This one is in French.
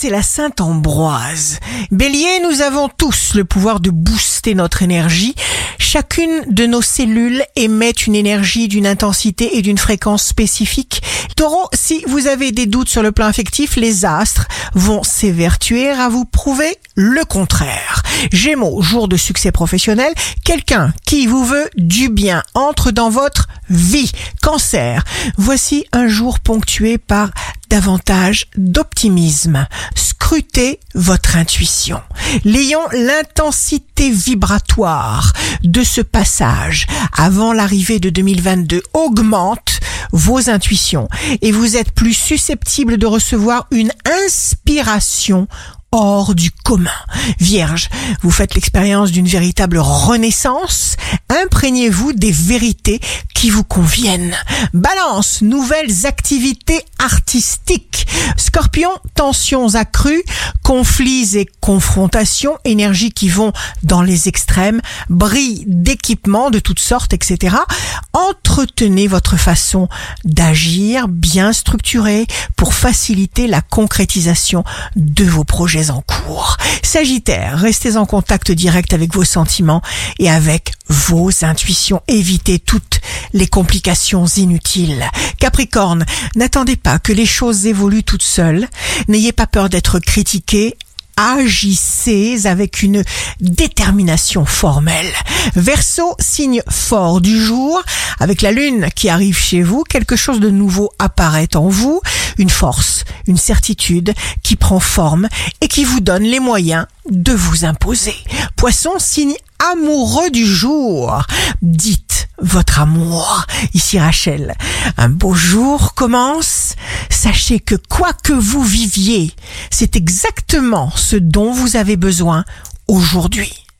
c'est la Sainte Ambroise. Bélier, nous avons tous le pouvoir de booster notre énergie. Chacune de nos cellules émet une énergie d'une intensité et d'une fréquence spécifique. Taureau, si vous avez des doutes sur le plan affectif, les astres vont s'évertuer à vous prouver le contraire. Gémeaux, jour de succès professionnel, quelqu'un qui vous veut du bien entre dans votre vie. Cancer, voici un jour ponctué par davantage d'optimisme. Scrutez votre intuition. Lion, l'intensité vibratoire de ce passage avant l'arrivée de 2022 augmente vos intuitions et vous êtes plus susceptible de recevoir une inspiration hors du commun. Vierge, vous faites l'expérience d'une véritable renaissance. Imprégnez-vous des vérités qui vous conviennent. Balance, nouvelles activités artistiques. Scorpion, tensions accrues, conflits et confrontations, énergies qui vont dans les extrêmes, bris d'équipements de toutes sortes, etc. Entretenez votre façon d'agir bien structurée pour faciliter la concrétisation de vos projets en cours. Sagittaire, restez en contact direct avec vos sentiments et avec vos intuitions. Évitez toutes les complications inutiles. Capricorne, n'attendez pas que les choses évoluent toutes seules. N'ayez pas peur d'être critiqué agissez avec une détermination formelle. Verseau, signe fort du jour, avec la lune qui arrive chez vous, quelque chose de nouveau apparaît en vous, une force, une certitude qui prend forme et qui vous donne les moyens de vous imposer. Poisson, signe amoureux du jour. Dites votre amour. Ici Rachel. Un beau jour commence. Sachez que quoi que vous viviez, c'est exactement ce dont vous avez besoin aujourd'hui.